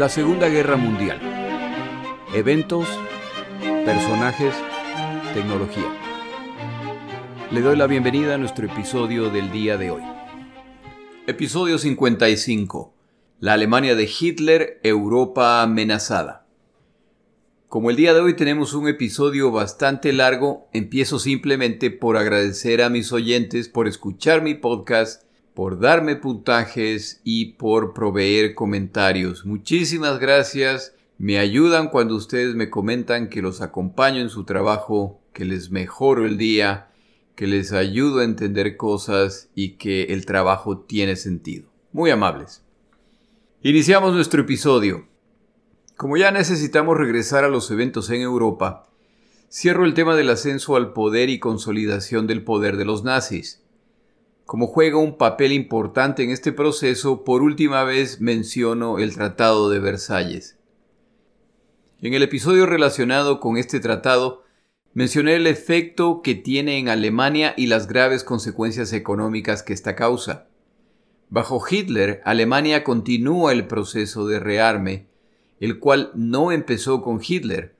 La Segunda Guerra Mundial. Eventos, personajes, tecnología. Le doy la bienvenida a nuestro episodio del día de hoy. Episodio 55. La Alemania de Hitler, Europa amenazada. Como el día de hoy tenemos un episodio bastante largo, empiezo simplemente por agradecer a mis oyentes por escuchar mi podcast por darme puntajes y por proveer comentarios. Muchísimas gracias. Me ayudan cuando ustedes me comentan que los acompaño en su trabajo, que les mejoro el día, que les ayudo a entender cosas y que el trabajo tiene sentido. Muy amables. Iniciamos nuestro episodio. Como ya necesitamos regresar a los eventos en Europa, cierro el tema del ascenso al poder y consolidación del poder de los nazis. Como juega un papel importante en este proceso, por última vez menciono el Tratado de Versalles. En el episodio relacionado con este tratado, mencioné el efecto que tiene en Alemania y las graves consecuencias económicas que esta causa. Bajo Hitler, Alemania continúa el proceso de rearme, el cual no empezó con Hitler,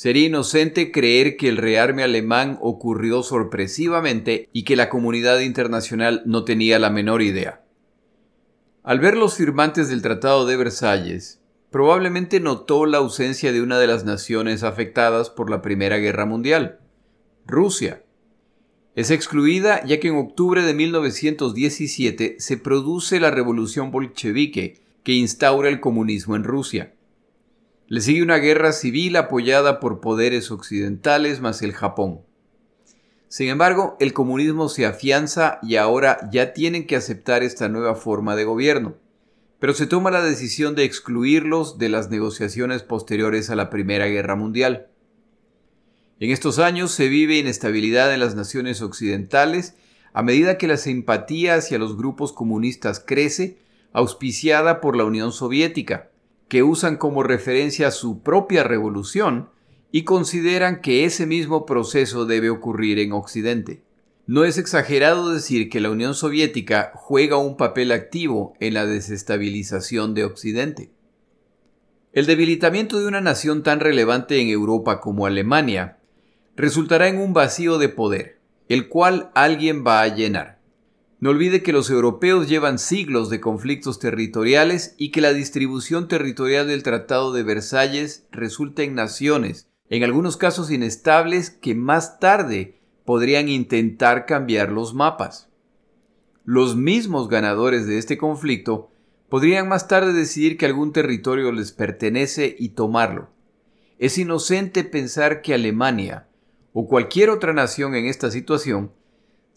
Sería inocente creer que el rearme alemán ocurrió sorpresivamente y que la comunidad internacional no tenía la menor idea. Al ver los firmantes del Tratado de Versalles, probablemente notó la ausencia de una de las naciones afectadas por la Primera Guerra Mundial, Rusia. Es excluida ya que en octubre de 1917 se produce la revolución bolchevique que instaura el comunismo en Rusia. Le sigue una guerra civil apoyada por poderes occidentales más el Japón. Sin embargo, el comunismo se afianza y ahora ya tienen que aceptar esta nueva forma de gobierno. Pero se toma la decisión de excluirlos de las negociaciones posteriores a la Primera Guerra Mundial. En estos años se vive inestabilidad en las naciones occidentales a medida que la simpatía hacia los grupos comunistas crece, auspiciada por la Unión Soviética, que usan como referencia su propia revolución y consideran que ese mismo proceso debe ocurrir en Occidente. No es exagerado decir que la Unión Soviética juega un papel activo en la desestabilización de Occidente. El debilitamiento de una nación tan relevante en Europa como Alemania resultará en un vacío de poder, el cual alguien va a llenar. No olvide que los europeos llevan siglos de conflictos territoriales y que la distribución territorial del Tratado de Versalles resulta en naciones, en algunos casos inestables, que más tarde podrían intentar cambiar los mapas. Los mismos ganadores de este conflicto podrían más tarde decidir que algún territorio les pertenece y tomarlo. Es inocente pensar que Alemania o cualquier otra nación en esta situación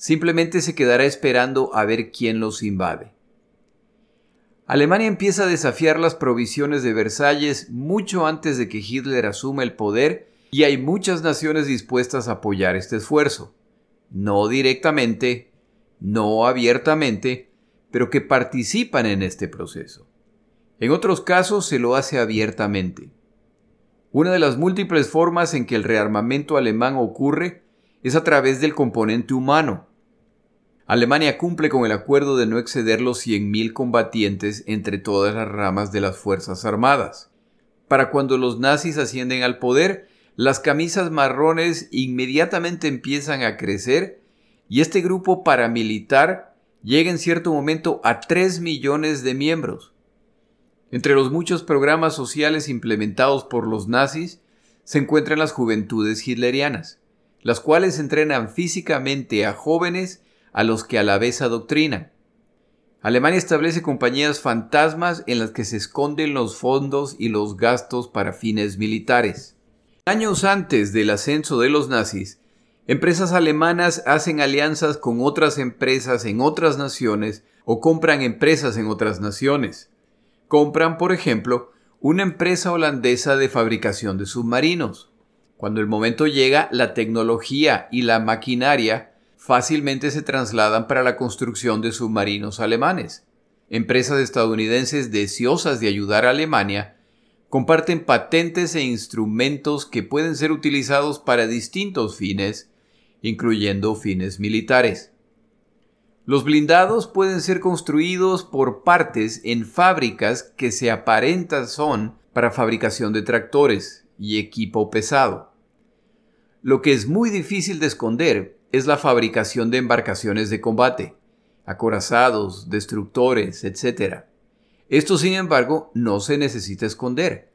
simplemente se quedará esperando a ver quién los invade. Alemania empieza a desafiar las provisiones de Versalles mucho antes de que Hitler asuma el poder y hay muchas naciones dispuestas a apoyar este esfuerzo. No directamente, no abiertamente, pero que participan en este proceso. En otros casos se lo hace abiertamente. Una de las múltiples formas en que el rearmamento alemán ocurre es a través del componente humano. Alemania cumple con el acuerdo de no exceder los 100.000 combatientes entre todas las ramas de las Fuerzas Armadas. Para cuando los nazis ascienden al poder, las camisas marrones inmediatamente empiezan a crecer y este grupo paramilitar llega en cierto momento a 3 millones de miembros. Entre los muchos programas sociales implementados por los nazis se encuentran las juventudes hitlerianas las cuales entrenan físicamente a jóvenes a los que a la vez adoctrinan. Alemania establece compañías fantasmas en las que se esconden los fondos y los gastos para fines militares. Años antes del ascenso de los nazis, empresas alemanas hacen alianzas con otras empresas en otras naciones o compran empresas en otras naciones. Compran, por ejemplo, una empresa holandesa de fabricación de submarinos. Cuando el momento llega, la tecnología y la maquinaria fácilmente se trasladan para la construcción de submarinos alemanes. Empresas estadounidenses deseosas de ayudar a Alemania comparten patentes e instrumentos que pueden ser utilizados para distintos fines, incluyendo fines militares. Los blindados pueden ser construidos por partes en fábricas que se aparentan son para fabricación de tractores y equipo pesado. Lo que es muy difícil de esconder es la fabricación de embarcaciones de combate, acorazados, destructores, etc. Esto, sin embargo, no se necesita esconder,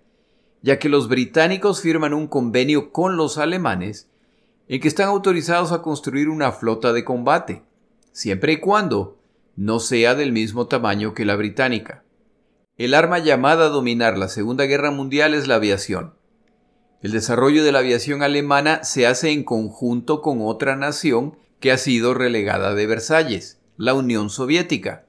ya que los británicos firman un convenio con los alemanes en que están autorizados a construir una flota de combate, siempre y cuando no sea del mismo tamaño que la británica. El arma llamada a dominar la Segunda Guerra Mundial es la aviación. El desarrollo de la aviación alemana se hace en conjunto con otra nación que ha sido relegada de Versalles, la Unión Soviética.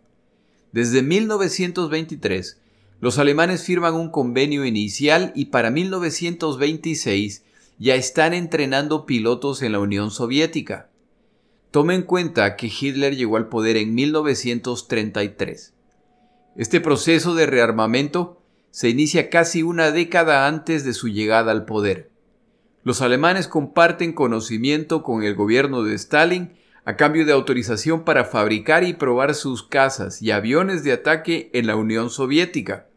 Desde 1923, los alemanes firman un convenio inicial y para 1926 ya están entrenando pilotos en la Unión Soviética. Tome en cuenta que Hitler llegó al poder en 1933. Este proceso de rearmamento se inicia casi una década antes de su llegada al poder. Los alemanes comparten conocimiento con el gobierno de Stalin a cambio de autorización para fabricar y probar sus cazas y aviones de ataque en la Unión Soviética.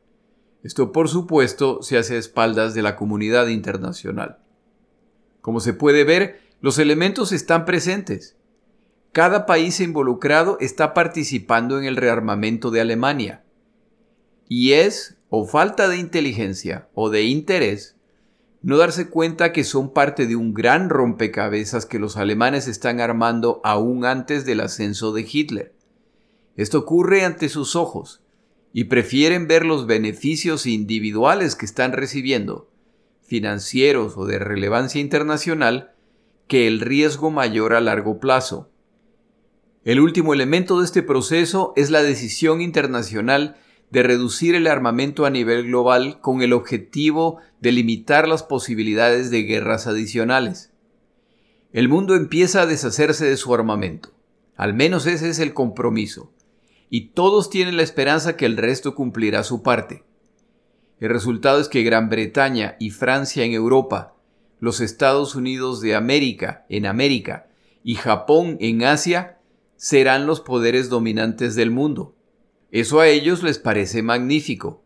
Esto, por supuesto, se hace a espaldas de la comunidad internacional. Como se puede ver, los elementos están presentes. Cada país involucrado está participando en el rearmamento de Alemania. Y es o falta de inteligencia o de interés no darse cuenta que son parte de un gran rompecabezas que los alemanes están armando aún antes del ascenso de Hitler. Esto ocurre ante sus ojos, y prefieren ver los beneficios individuales que están recibiendo, financieros o de relevancia internacional, que el riesgo mayor a largo plazo. El último elemento de este proceso es la decisión internacional de reducir el armamento a nivel global con el objetivo de limitar las posibilidades de guerras adicionales. El mundo empieza a deshacerse de su armamento. Al menos ese es el compromiso. Y todos tienen la esperanza que el resto cumplirá su parte. El resultado es que Gran Bretaña y Francia en Europa, los Estados Unidos de América en América y Japón en Asia serán los poderes dominantes del mundo. Eso a ellos les parece magnífico.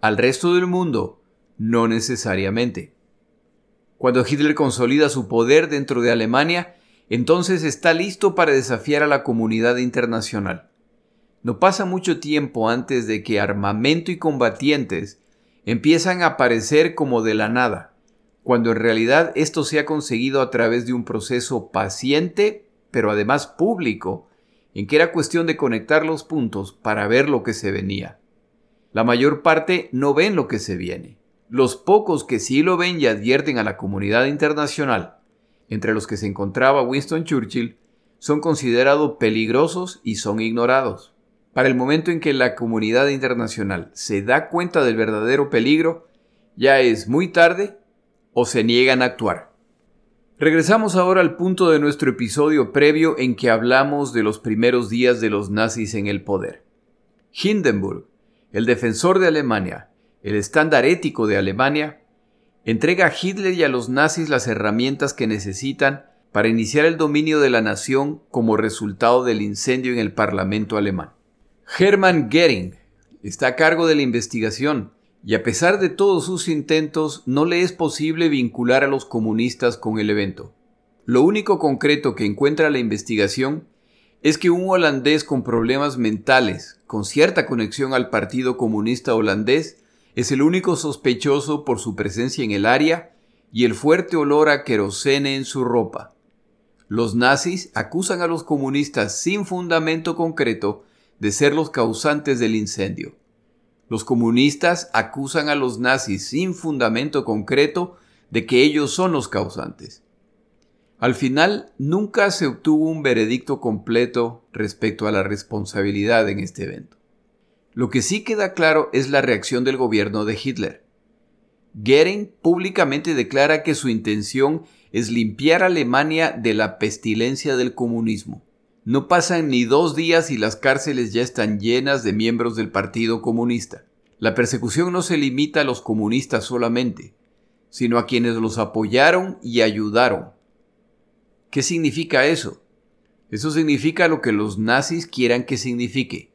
Al resto del mundo, no necesariamente. Cuando Hitler consolida su poder dentro de Alemania, entonces está listo para desafiar a la comunidad internacional. No pasa mucho tiempo antes de que armamento y combatientes empiezan a aparecer como de la nada, cuando en realidad esto se ha conseguido a través de un proceso paciente, pero además público, en que era cuestión de conectar los puntos para ver lo que se venía. La mayor parte no ven lo que se viene. Los pocos que sí lo ven y advierten a la comunidad internacional, entre los que se encontraba Winston Churchill, son considerados peligrosos y son ignorados. Para el momento en que la comunidad internacional se da cuenta del verdadero peligro, ya es muy tarde o se niegan a actuar. Regresamos ahora al punto de nuestro episodio previo en que hablamos de los primeros días de los nazis en el poder. Hindenburg, el defensor de Alemania, el estándar ético de Alemania, entrega a Hitler y a los nazis las herramientas que necesitan para iniciar el dominio de la nación como resultado del incendio en el Parlamento alemán. Hermann Goering está a cargo de la investigación y a pesar de todos sus intentos no le es posible vincular a los comunistas con el evento. Lo único concreto que encuentra la investigación es que un holandés con problemas mentales, con cierta conexión al Partido Comunista holandés, es el único sospechoso por su presencia en el área y el fuerte olor a querosene en su ropa. Los nazis acusan a los comunistas sin fundamento concreto de ser los causantes del incendio. Los comunistas acusan a los nazis sin fundamento concreto de que ellos son los causantes. Al final, nunca se obtuvo un veredicto completo respecto a la responsabilidad en este evento. Lo que sí queda claro es la reacción del gobierno de Hitler. Goering públicamente declara que su intención es limpiar a Alemania de la pestilencia del comunismo. No pasan ni dos días y las cárceles ya están llenas de miembros del Partido Comunista. La persecución no se limita a los comunistas solamente, sino a quienes los apoyaron y ayudaron. ¿Qué significa eso? Eso significa lo que los nazis quieran que signifique.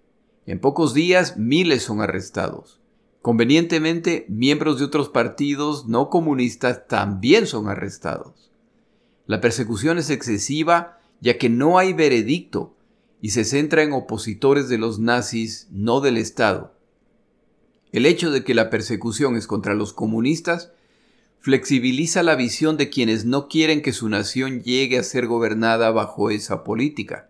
En pocos días miles son arrestados. Convenientemente, miembros de otros partidos no comunistas también son arrestados. La persecución es excesiva ya que no hay veredicto y se centra en opositores de los nazis, no del Estado. El hecho de que la persecución es contra los comunistas flexibiliza la visión de quienes no quieren que su nación llegue a ser gobernada bajo esa política.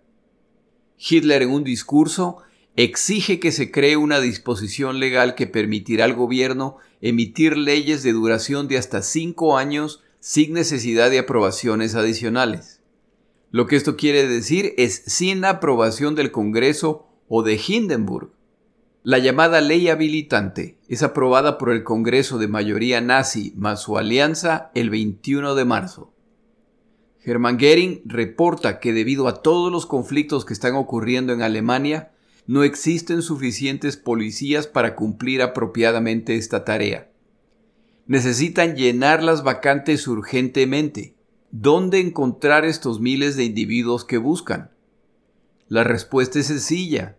Hitler en un discurso exige que se cree una disposición legal que permitirá al gobierno emitir leyes de duración de hasta cinco años sin necesidad de aprobaciones adicionales. Lo que esto quiere decir es sin aprobación del Congreso o de Hindenburg. La llamada ley habilitante es aprobada por el Congreso de mayoría nazi más su alianza el 21 de marzo. Hermann Goering reporta que debido a todos los conflictos que están ocurriendo en Alemania, no existen suficientes policías para cumplir apropiadamente esta tarea. Necesitan llenar las vacantes urgentemente. ¿Dónde encontrar estos miles de individuos que buscan? La respuesta es sencilla.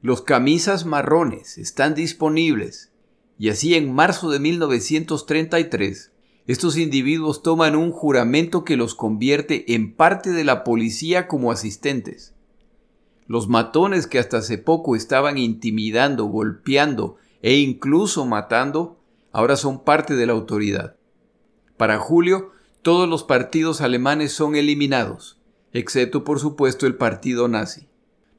Los camisas marrones están disponibles y así en marzo de 1933 estos individuos toman un juramento que los convierte en parte de la policía como asistentes. Los matones que hasta hace poco estaban intimidando, golpeando e incluso matando, ahora son parte de la autoridad. Para julio, todos los partidos alemanes son eliminados, excepto por supuesto el partido nazi.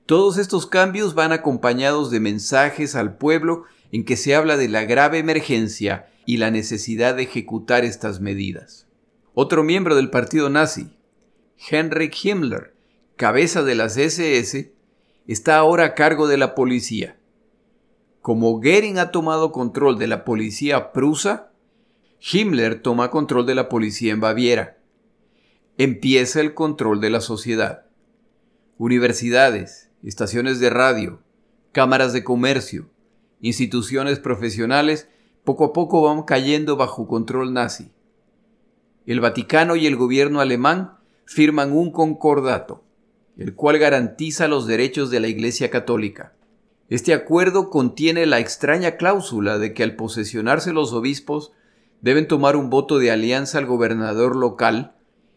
Todos estos cambios van acompañados de mensajes al pueblo en que se habla de la grave emergencia y la necesidad de ejecutar estas medidas. Otro miembro del partido nazi, Heinrich Himmler, cabeza de las SS, está ahora a cargo de la policía. Como Goering ha tomado control de la policía prusa, Himmler toma control de la policía en Baviera. Empieza el control de la sociedad. Universidades, estaciones de radio, cámaras de comercio, instituciones profesionales, poco a poco van cayendo bajo control nazi. El Vaticano y el gobierno alemán firman un concordato, el cual garantiza los derechos de la Iglesia Católica. Este acuerdo contiene la extraña cláusula de que al posesionarse los obispos deben tomar un voto de alianza al gobernador local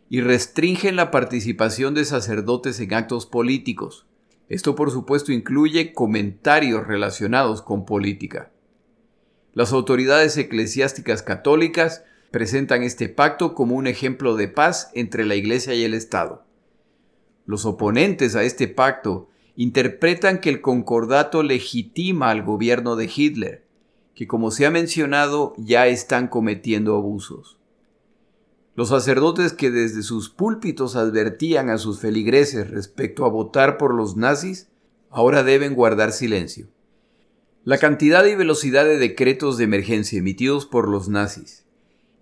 y restringen la participación de sacerdotes en actos políticos, esto por supuesto incluye comentarios relacionados con política. Las autoridades eclesiásticas católicas presentan este pacto como un ejemplo de paz entre la Iglesia y el Estado. Los oponentes a este pacto interpretan que el concordato legitima al gobierno de Hitler, que como se ha mencionado ya están cometiendo abusos. Los sacerdotes que desde sus púlpitos advertían a sus feligreses respecto a votar por los nazis, ahora deben guardar silencio. La cantidad y velocidad de decretos de emergencia emitidos por los nazis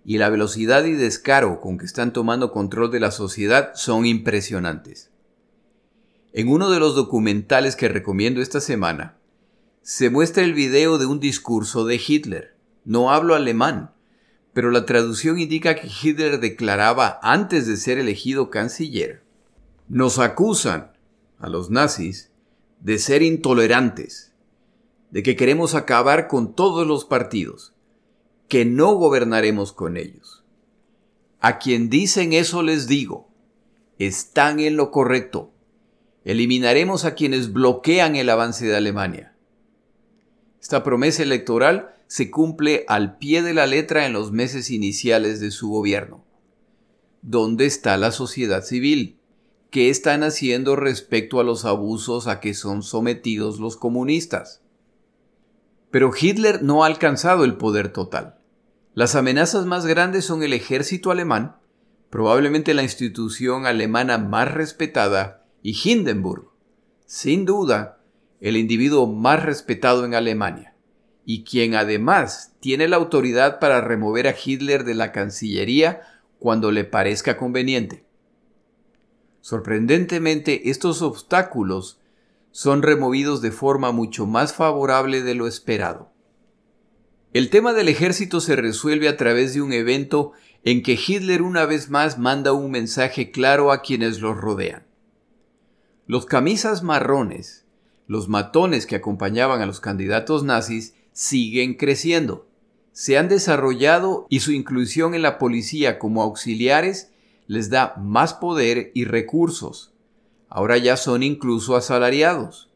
y la velocidad y descaro con que están tomando control de la sociedad son impresionantes. En uno de los documentales que recomiendo esta semana, se muestra el video de un discurso de Hitler. No hablo alemán, pero la traducción indica que Hitler declaraba antes de ser elegido canciller, nos acusan a los nazis de ser intolerantes, de que queremos acabar con todos los partidos, que no gobernaremos con ellos. A quien dicen eso les digo, están en lo correcto. Eliminaremos a quienes bloquean el avance de Alemania. Esta promesa electoral se cumple al pie de la letra en los meses iniciales de su gobierno. ¿Dónde está la sociedad civil? ¿Qué están haciendo respecto a los abusos a que son sometidos los comunistas? Pero Hitler no ha alcanzado el poder total. Las amenazas más grandes son el ejército alemán, probablemente la institución alemana más respetada, y Hindenburg, sin duda, el individuo más respetado en Alemania y quien además tiene la autoridad para remover a Hitler de la Cancillería cuando le parezca conveniente. Sorprendentemente, estos obstáculos son removidos de forma mucho más favorable de lo esperado. El tema del ejército se resuelve a través de un evento en que Hitler una vez más manda un mensaje claro a quienes los rodean. Los camisas marrones, los matones que acompañaban a los candidatos nazis, siguen creciendo. Se han desarrollado y su inclusión en la policía como auxiliares les da más poder y recursos. Ahora ya son incluso asalariados.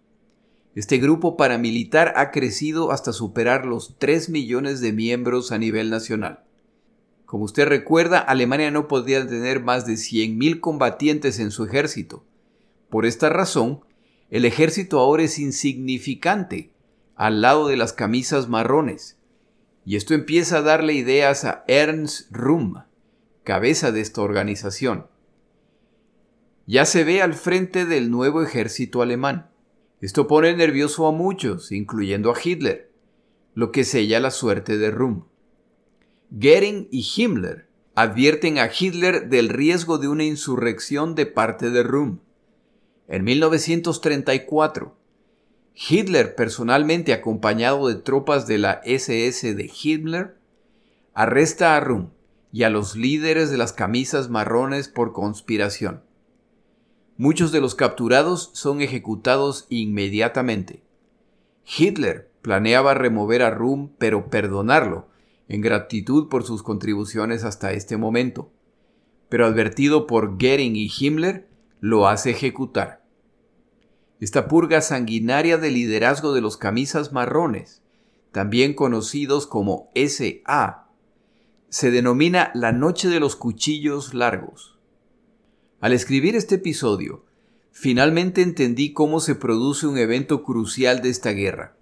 Este grupo paramilitar ha crecido hasta superar los 3 millones de miembros a nivel nacional. Como usted recuerda, Alemania no podía tener más de 100.000 combatientes en su ejército. Por esta razón, el ejército ahora es insignificante al lado de las camisas marrones. Y esto empieza a darle ideas a Ernst Röhm, cabeza de esta organización. Ya se ve al frente del nuevo ejército alemán. Esto pone nervioso a muchos, incluyendo a Hitler, lo que sella la suerte de Rum. Goering y Himmler advierten a Hitler del riesgo de una insurrección de parte de Rum. En 1934, Hitler, personalmente acompañado de tropas de la SS de Himmler, arresta a Rum y a los líderes de las camisas marrones por conspiración. Muchos de los capturados son ejecutados inmediatamente. Hitler planeaba remover a Rum pero perdonarlo, en gratitud por sus contribuciones hasta este momento. Pero advertido por Goering y Himmler, lo hace ejecutar. Esta purga sanguinaria de liderazgo de los camisas marrones, también conocidos como SA, se denomina la Noche de los Cuchillos Largos. Al escribir este episodio, finalmente entendí cómo se produce un evento crucial de esta guerra.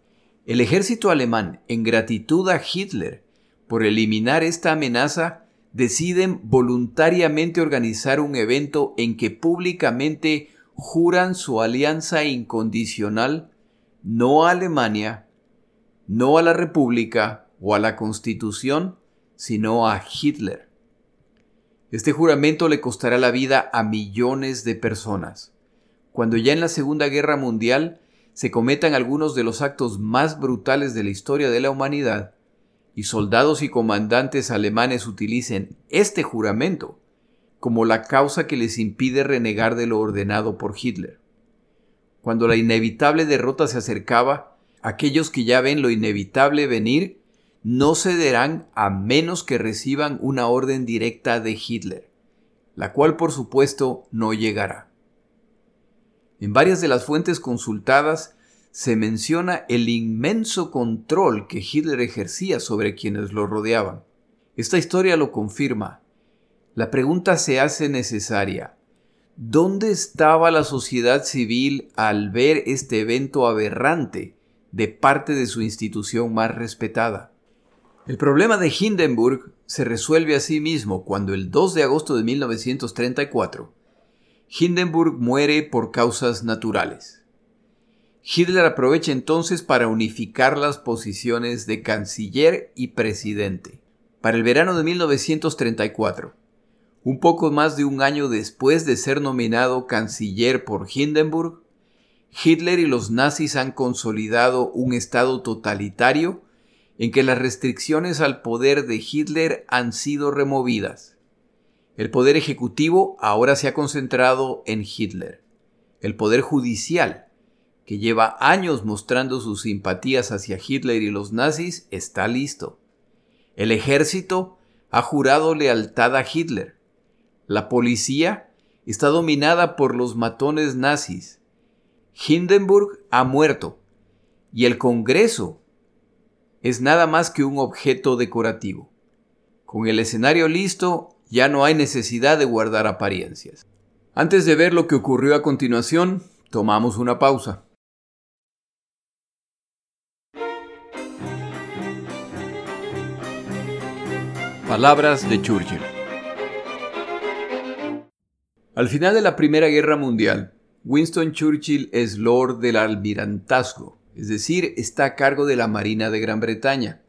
El ejército alemán, en gratitud a Hitler por eliminar esta amenaza, deciden voluntariamente organizar un evento en que públicamente juran su alianza incondicional no a Alemania, no a la República o a la Constitución, sino a Hitler. Este juramento le costará la vida a millones de personas. Cuando ya en la Segunda Guerra Mundial se cometan algunos de los actos más brutales de la historia de la humanidad, y soldados y comandantes alemanes utilicen este juramento como la causa que les impide renegar de lo ordenado por Hitler. Cuando la inevitable derrota se acercaba, aquellos que ya ven lo inevitable venir no cederán a menos que reciban una orden directa de Hitler, la cual por supuesto no llegará. En varias de las fuentes consultadas se menciona el inmenso control que Hitler ejercía sobre quienes lo rodeaban. Esta historia lo confirma. La pregunta se hace necesaria. ¿Dónde estaba la sociedad civil al ver este evento aberrante de parte de su institución más respetada? El problema de Hindenburg se resuelve a sí mismo cuando el 2 de agosto de 1934 Hindenburg muere por causas naturales. Hitler aprovecha entonces para unificar las posiciones de canciller y presidente. Para el verano de 1934, un poco más de un año después de ser nominado canciller por Hindenburg, Hitler y los nazis han consolidado un Estado totalitario en que las restricciones al poder de Hitler han sido removidas. El poder ejecutivo ahora se ha concentrado en Hitler. El poder judicial, que lleva años mostrando sus simpatías hacia Hitler y los nazis, está listo. El ejército ha jurado lealtad a Hitler. La policía está dominada por los matones nazis. Hindenburg ha muerto. Y el Congreso es nada más que un objeto decorativo. Con el escenario listo, ya no hay necesidad de guardar apariencias. Antes de ver lo que ocurrió a continuación, tomamos una pausa. Palabras de Churchill. Al final de la Primera Guerra Mundial, Winston Churchill es Lord del Almirantazgo, es decir, está a cargo de la Marina de Gran Bretaña.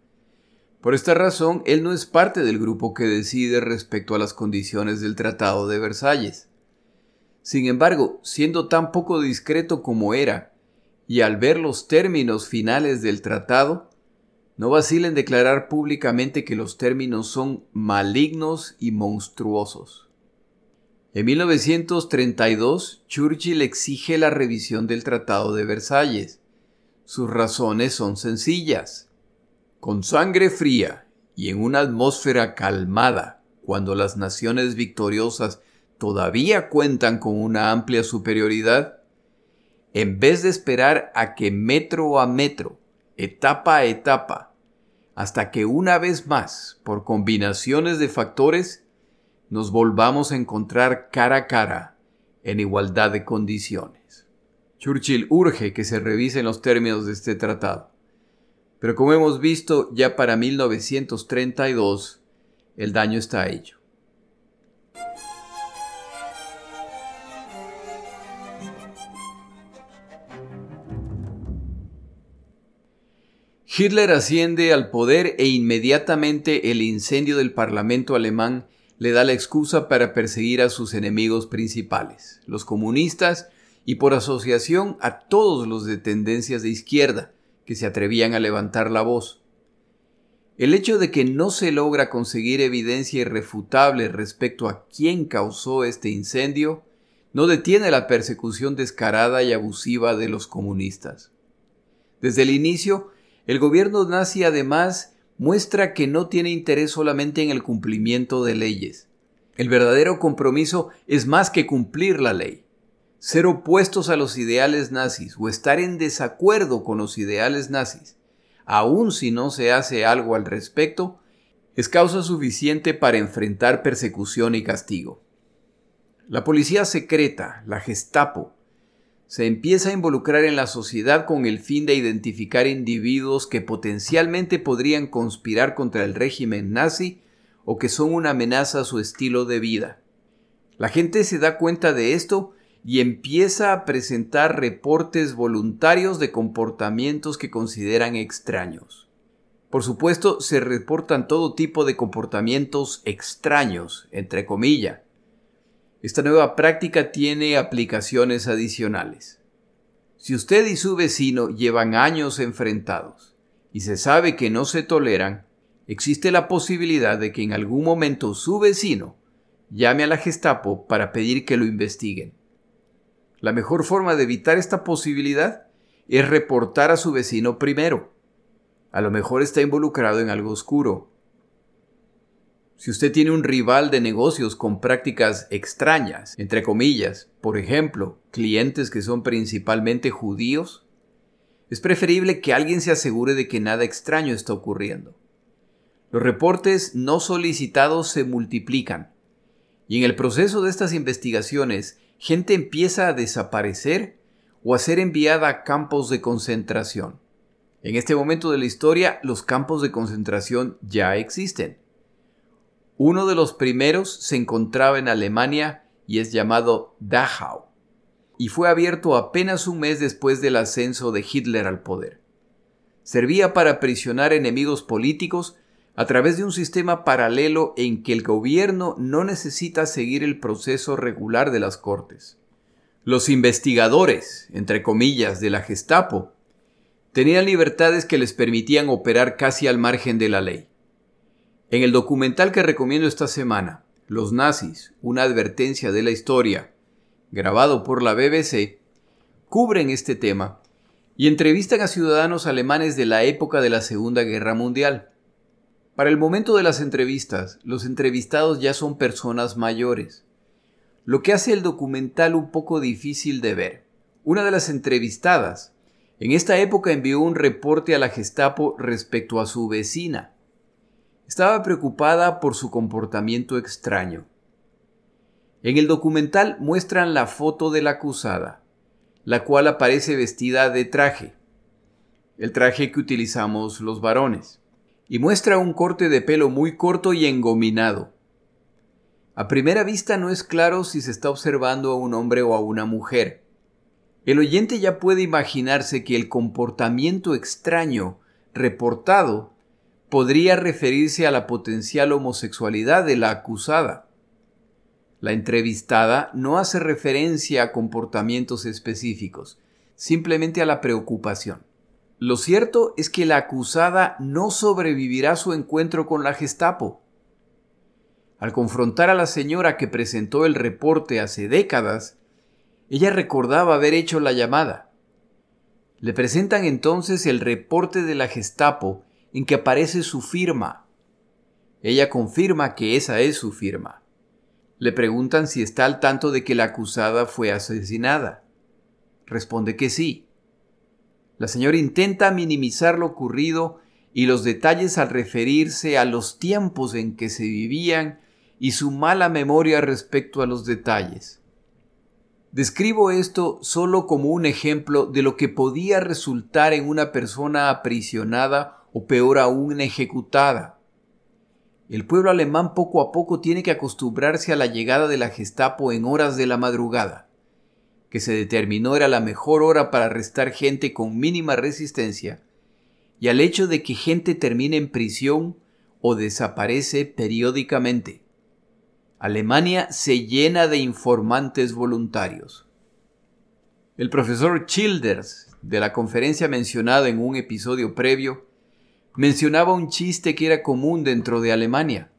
Por esta razón, él no es parte del grupo que decide respecto a las condiciones del Tratado de Versalles. Sin embargo, siendo tan poco discreto como era, y al ver los términos finales del tratado, no vacila en declarar públicamente que los términos son malignos y monstruosos. En 1932, Churchill exige la revisión del Tratado de Versalles. Sus razones son sencillas. Con sangre fría y en una atmósfera calmada, cuando las naciones victoriosas todavía cuentan con una amplia superioridad, en vez de esperar a que metro a metro, etapa a etapa, hasta que una vez más, por combinaciones de factores, nos volvamos a encontrar cara a cara en igualdad de condiciones. Churchill urge que se revisen los términos de este tratado, pero como hemos visto ya para 1932, el daño está hecho. Hitler asciende al poder e inmediatamente el incendio del Parlamento alemán le da la excusa para perseguir a sus enemigos principales, los comunistas y por asociación a todos los de tendencias de izquierda que se atrevían a levantar la voz. El hecho de que no se logra conseguir evidencia irrefutable respecto a quién causó este incendio no detiene la persecución descarada y abusiva de los comunistas. Desde el inicio, el gobierno nazi además muestra que no tiene interés solamente en el cumplimiento de leyes. El verdadero compromiso es más que cumplir la ley. Ser opuestos a los ideales nazis o estar en desacuerdo con los ideales nazis, aun si no se hace algo al respecto, es causa suficiente para enfrentar persecución y castigo. La policía secreta, la Gestapo, se empieza a involucrar en la sociedad con el fin de identificar individuos que potencialmente podrían conspirar contra el régimen nazi o que son una amenaza a su estilo de vida. La gente se da cuenta de esto y empieza a presentar reportes voluntarios de comportamientos que consideran extraños. Por supuesto, se reportan todo tipo de comportamientos extraños, entre comillas, esta nueva práctica tiene aplicaciones adicionales. Si usted y su vecino llevan años enfrentados y se sabe que no se toleran, existe la posibilidad de que en algún momento su vecino llame a la Gestapo para pedir que lo investiguen. La mejor forma de evitar esta posibilidad es reportar a su vecino primero. A lo mejor está involucrado en algo oscuro, si usted tiene un rival de negocios con prácticas extrañas, entre comillas, por ejemplo, clientes que son principalmente judíos, es preferible que alguien se asegure de que nada extraño está ocurriendo. Los reportes no solicitados se multiplican y en el proceso de estas investigaciones gente empieza a desaparecer o a ser enviada a campos de concentración. En este momento de la historia los campos de concentración ya existen uno de los primeros se encontraba en Alemania y es llamado Dachau, y fue abierto apenas un mes después del ascenso de Hitler al poder. Servía para aprisionar enemigos políticos a través de un sistema paralelo en que el gobierno no necesita seguir el proceso regular de las cortes. Los investigadores, entre comillas, de la Gestapo, tenían libertades que les permitían operar casi al margen de la ley. En el documental que recomiendo esta semana, Los nazis, una advertencia de la historia, grabado por la BBC, cubren este tema y entrevistan a ciudadanos alemanes de la época de la Segunda Guerra Mundial. Para el momento de las entrevistas, los entrevistados ya son personas mayores, lo que hace el documental un poco difícil de ver. Una de las entrevistadas en esta época envió un reporte a la Gestapo respecto a su vecina, estaba preocupada por su comportamiento extraño. En el documental muestran la foto de la acusada, la cual aparece vestida de traje, el traje que utilizamos los varones, y muestra un corte de pelo muy corto y engominado. A primera vista no es claro si se está observando a un hombre o a una mujer. El oyente ya puede imaginarse que el comportamiento extraño reportado podría referirse a la potencial homosexualidad de la acusada. La entrevistada no hace referencia a comportamientos específicos, simplemente a la preocupación. Lo cierto es que la acusada no sobrevivirá su encuentro con la Gestapo. Al confrontar a la señora que presentó el reporte hace décadas, ella recordaba haber hecho la llamada. Le presentan entonces el reporte de la Gestapo en que aparece su firma. Ella confirma que esa es su firma. Le preguntan si está al tanto de que la acusada fue asesinada. Responde que sí. La señora intenta minimizar lo ocurrido y los detalles al referirse a los tiempos en que se vivían y su mala memoria respecto a los detalles. Describo esto solo como un ejemplo de lo que podía resultar en una persona aprisionada o peor aún ejecutada. El pueblo alemán poco a poco tiene que acostumbrarse a la llegada de la Gestapo en horas de la madrugada, que se determinó era la mejor hora para arrestar gente con mínima resistencia, y al hecho de que gente termine en prisión o desaparece periódicamente. Alemania se llena de informantes voluntarios. El profesor Childers, de la conferencia mencionada en un episodio previo, mencionaba un chiste que era común dentro de Alemania.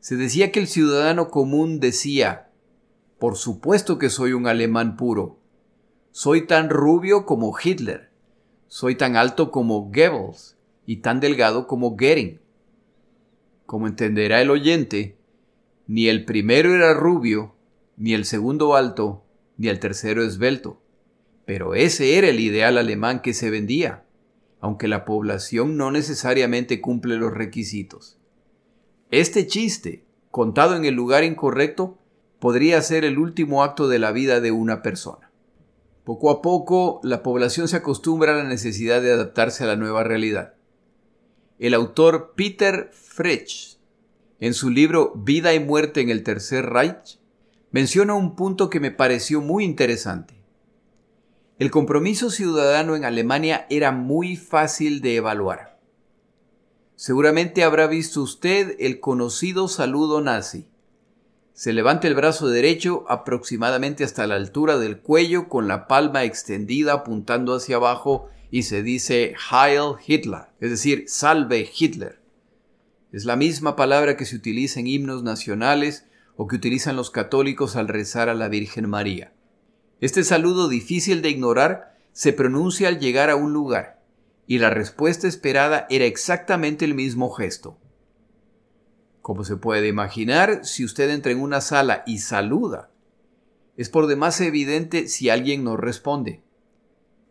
Se decía que el ciudadano común decía, por supuesto que soy un alemán puro. Soy tan rubio como Hitler. Soy tan alto como Goebbels y tan delgado como Goering. Como entenderá el oyente, ni el primero era rubio, ni el segundo alto, ni el tercero esbelto. Pero ese era el ideal alemán que se vendía, aunque la población no necesariamente cumple los requisitos. Este chiste, contado en el lugar incorrecto, podría ser el último acto de la vida de una persona. Poco a poco, la población se acostumbra a la necesidad de adaptarse a la nueva realidad. El autor Peter Frech en su libro Vida y Muerte en el Tercer Reich, menciona un punto que me pareció muy interesante. El compromiso ciudadano en Alemania era muy fácil de evaluar. Seguramente habrá visto usted el conocido saludo nazi. Se levanta el brazo derecho aproximadamente hasta la altura del cuello con la palma extendida apuntando hacia abajo y se dice Heil Hitler, es decir, salve Hitler. Es la misma palabra que se utiliza en himnos nacionales o que utilizan los católicos al rezar a la Virgen María. Este saludo difícil de ignorar se pronuncia al llegar a un lugar, y la respuesta esperada era exactamente el mismo gesto. Como se puede imaginar, si usted entra en una sala y saluda, es por demás evidente si alguien no responde.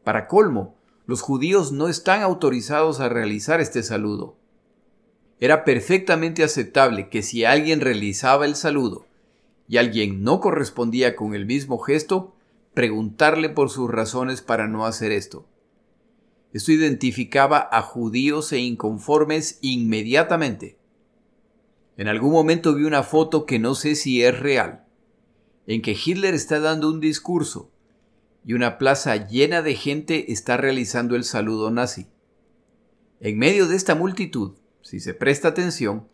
Para colmo, los judíos no están autorizados a realizar este saludo. Era perfectamente aceptable que si alguien realizaba el saludo y alguien no correspondía con el mismo gesto, preguntarle por sus razones para no hacer esto. Esto identificaba a judíos e inconformes inmediatamente. En algún momento vi una foto que no sé si es real, en que Hitler está dando un discurso y una plaza llena de gente está realizando el saludo nazi. En medio de esta multitud si se presta atención,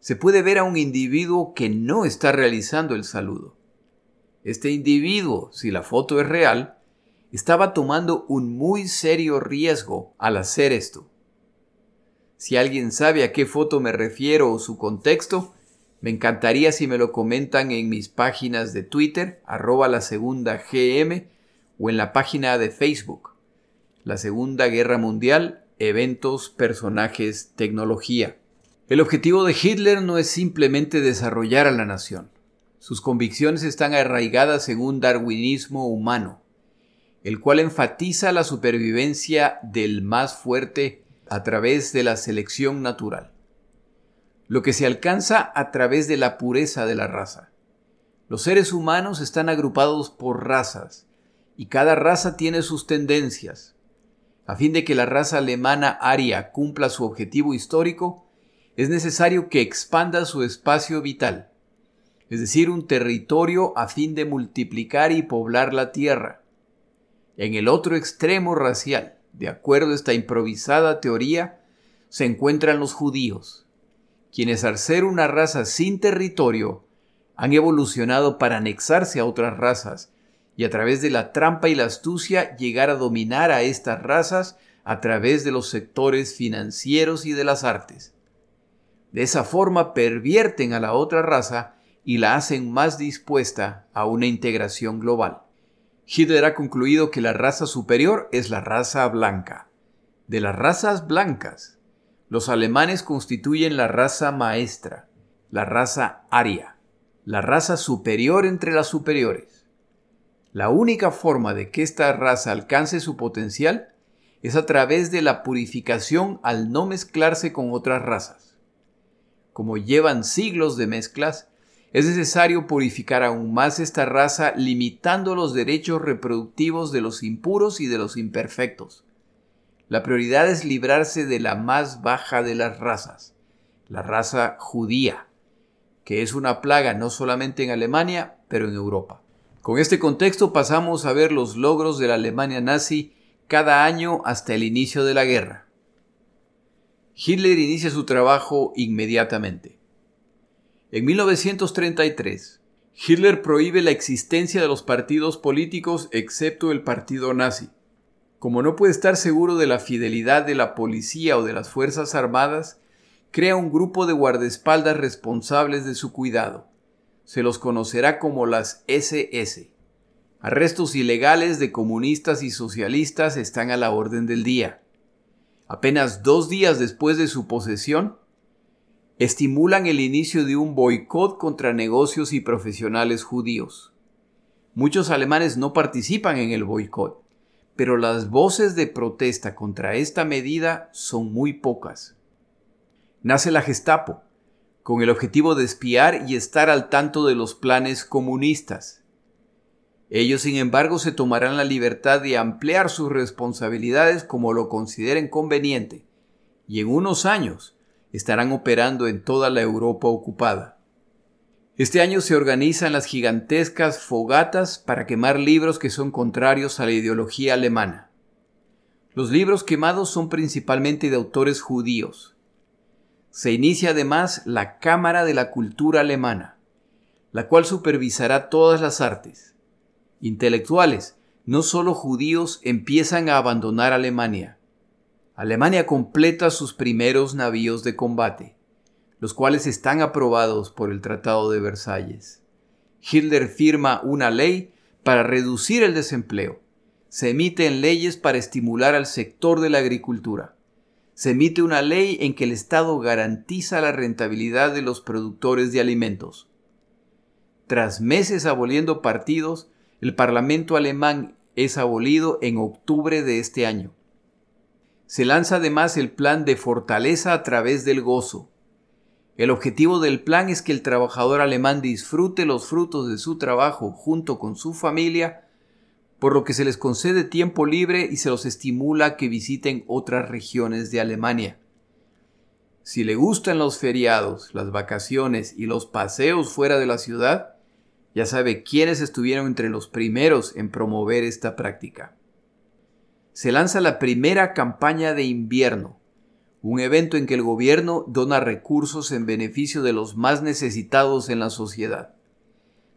se puede ver a un individuo que no está realizando el saludo. Este individuo, si la foto es real, estaba tomando un muy serio riesgo al hacer esto. Si alguien sabe a qué foto me refiero o su contexto, me encantaría si me lo comentan en mis páginas de Twitter, arroba la segunda GM, o en la página de Facebook, la Segunda Guerra Mundial eventos, personajes, tecnología. El objetivo de Hitler no es simplemente desarrollar a la nación. Sus convicciones están arraigadas en un darwinismo humano, el cual enfatiza la supervivencia del más fuerte a través de la selección natural, lo que se alcanza a través de la pureza de la raza. Los seres humanos están agrupados por razas, y cada raza tiene sus tendencias, a fin de que la raza alemana aria cumpla su objetivo histórico, es necesario que expanda su espacio vital, es decir, un territorio a fin de multiplicar y poblar la tierra. En el otro extremo racial, de acuerdo a esta improvisada teoría, se encuentran los judíos, quienes al ser una raza sin territorio, han evolucionado para anexarse a otras razas y a través de la trampa y la astucia llegar a dominar a estas razas a través de los sectores financieros y de las artes. De esa forma pervierten a la otra raza y la hacen más dispuesta a una integración global. Hitler ha concluido que la raza superior es la raza blanca. De las razas blancas, los alemanes constituyen la raza maestra, la raza aria, la raza superior entre las superiores. La única forma de que esta raza alcance su potencial es a través de la purificación al no mezclarse con otras razas. Como llevan siglos de mezclas, es necesario purificar aún más esta raza limitando los derechos reproductivos de los impuros y de los imperfectos. La prioridad es librarse de la más baja de las razas, la raza judía, que es una plaga no solamente en Alemania, pero en Europa. Con este contexto pasamos a ver los logros de la Alemania nazi cada año hasta el inicio de la guerra. Hitler inicia su trabajo inmediatamente. En 1933, Hitler prohíbe la existencia de los partidos políticos excepto el partido nazi. Como no puede estar seguro de la fidelidad de la policía o de las Fuerzas Armadas, crea un grupo de guardaespaldas responsables de su cuidado. Se los conocerá como las SS. Arrestos ilegales de comunistas y socialistas están a la orden del día. Apenas dos días después de su posesión, estimulan el inicio de un boicot contra negocios y profesionales judíos. Muchos alemanes no participan en el boicot, pero las voces de protesta contra esta medida son muy pocas. Nace la Gestapo, con el objetivo de espiar y estar al tanto de los planes comunistas. Ellos, sin embargo, se tomarán la libertad de ampliar sus responsabilidades como lo consideren conveniente, y en unos años estarán operando en toda la Europa ocupada. Este año se organizan las gigantescas fogatas para quemar libros que son contrarios a la ideología alemana. Los libros quemados son principalmente de autores judíos. Se inicia además la Cámara de la Cultura Alemana, la cual supervisará todas las artes, intelectuales, no solo judíos, empiezan a abandonar Alemania. Alemania completa sus primeros navíos de combate, los cuales están aprobados por el Tratado de Versalles. Hitler firma una ley para reducir el desempleo. Se emiten leyes para estimular al sector de la agricultura. Se emite una ley en que el Estado garantiza la rentabilidad de los productores de alimentos. Tras meses aboliendo partidos, el Parlamento alemán es abolido en octubre de este año. Se lanza además el plan de fortaleza a través del gozo. El objetivo del plan es que el trabajador alemán disfrute los frutos de su trabajo junto con su familia, por lo que se les concede tiempo libre y se los estimula que visiten otras regiones de Alemania. Si le gustan los feriados, las vacaciones y los paseos fuera de la ciudad, ya sabe quiénes estuvieron entre los primeros en promover esta práctica. Se lanza la primera campaña de invierno, un evento en que el gobierno dona recursos en beneficio de los más necesitados en la sociedad.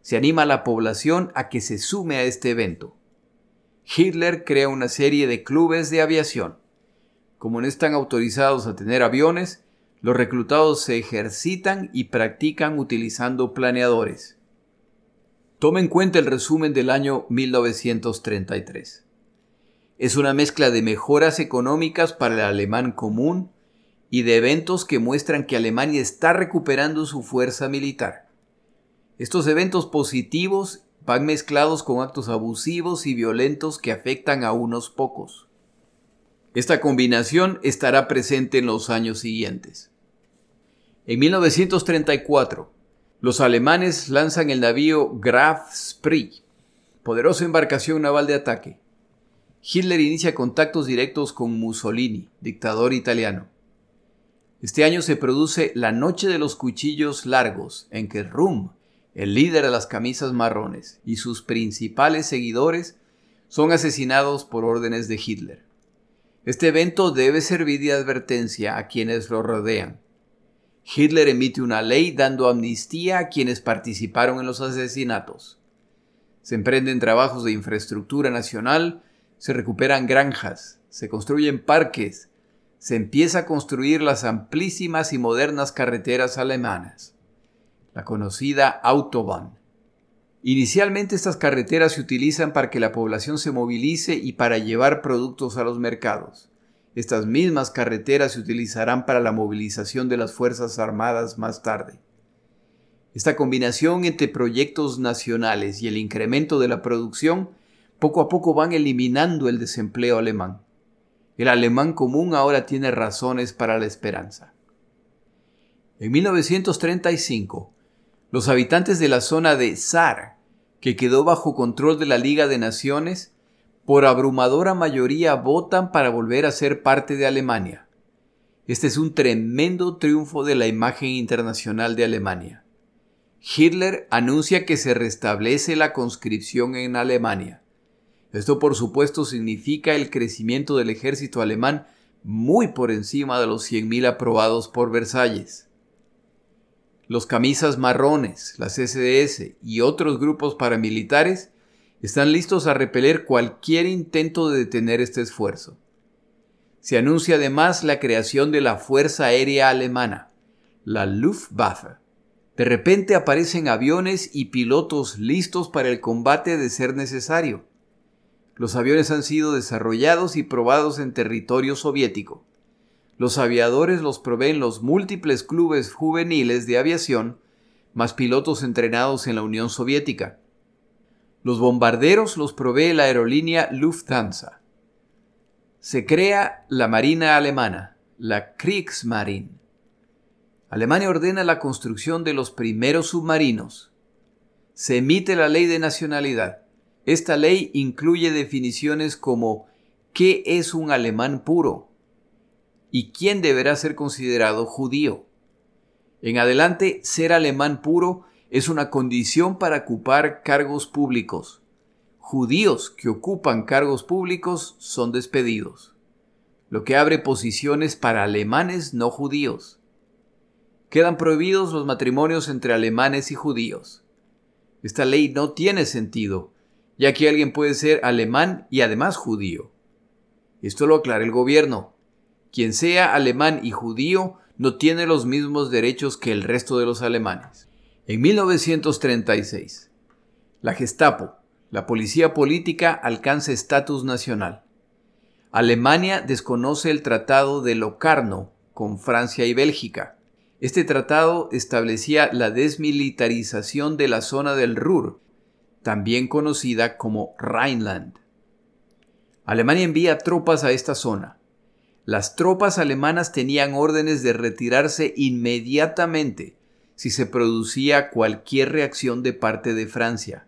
Se anima a la población a que se sume a este evento. Hitler crea una serie de clubes de aviación. Como no están autorizados a tener aviones, los reclutados se ejercitan y practican utilizando planeadores. Tome en cuenta el resumen del año 1933. Es una mezcla de mejoras económicas para el alemán común y de eventos que muestran que Alemania está recuperando su fuerza militar. Estos eventos positivos van mezclados con actos abusivos y violentos que afectan a unos pocos. Esta combinación estará presente en los años siguientes. En 1934, los alemanes lanzan el navío Graf Spree, poderosa embarcación naval de ataque. Hitler inicia contactos directos con Mussolini, dictador italiano. Este año se produce la Noche de los Cuchillos Largos, en que Rum, el líder de las camisas marrones, y sus principales seguidores son asesinados por órdenes de Hitler. Este evento debe servir de advertencia a quienes lo rodean. Hitler emite una ley dando amnistía a quienes participaron en los asesinatos. Se emprenden trabajos de infraestructura nacional, se recuperan granjas, se construyen parques, se empieza a construir las amplísimas y modernas carreteras alemanas, la conocida Autobahn. Inicialmente estas carreteras se utilizan para que la población se movilice y para llevar productos a los mercados. Estas mismas carreteras se utilizarán para la movilización de las Fuerzas Armadas más tarde. Esta combinación entre proyectos nacionales y el incremento de la producción poco a poco van eliminando el desempleo alemán. El alemán común ahora tiene razones para la esperanza. En 1935, los habitantes de la zona de Saar, que quedó bajo control de la Liga de Naciones, por abrumadora mayoría votan para volver a ser parte de Alemania. Este es un tremendo triunfo de la imagen internacional de Alemania. Hitler anuncia que se restablece la conscripción en Alemania. Esto por supuesto significa el crecimiento del ejército alemán muy por encima de los 100.000 aprobados por Versalles. Los camisas marrones, las SDS y otros grupos paramilitares están listos a repeler cualquier intento de detener este esfuerzo. Se anuncia además la creación de la Fuerza Aérea Alemana, la Luftwaffe. De repente aparecen aviones y pilotos listos para el combate de ser necesario. Los aviones han sido desarrollados y probados en territorio soviético. Los aviadores los proveen los múltiples clubes juveniles de aviación, más pilotos entrenados en la Unión Soviética. Los bombarderos los provee la aerolínea Lufthansa. Se crea la Marina Alemana, la Kriegsmarine. Alemania ordena la construcción de los primeros submarinos. Se emite la ley de nacionalidad. Esta ley incluye definiciones como ¿qué es un alemán puro? y quién deberá ser considerado judío. En adelante, ser alemán puro es una condición para ocupar cargos públicos. Judíos que ocupan cargos públicos son despedidos, lo que abre posiciones para alemanes no judíos. Quedan prohibidos los matrimonios entre alemanes y judíos. Esta ley no tiene sentido, ya que alguien puede ser alemán y además judío. Esto lo aclara el gobierno. Quien sea alemán y judío no tiene los mismos derechos que el resto de los alemanes. En 1936, la Gestapo, la policía política, alcanza estatus nacional. Alemania desconoce el Tratado de Locarno con Francia y Bélgica. Este tratado establecía la desmilitarización de la zona del Ruhr también conocida como Rhineland. Alemania envía tropas a esta zona. Las tropas alemanas tenían órdenes de retirarse inmediatamente si se producía cualquier reacción de parte de Francia.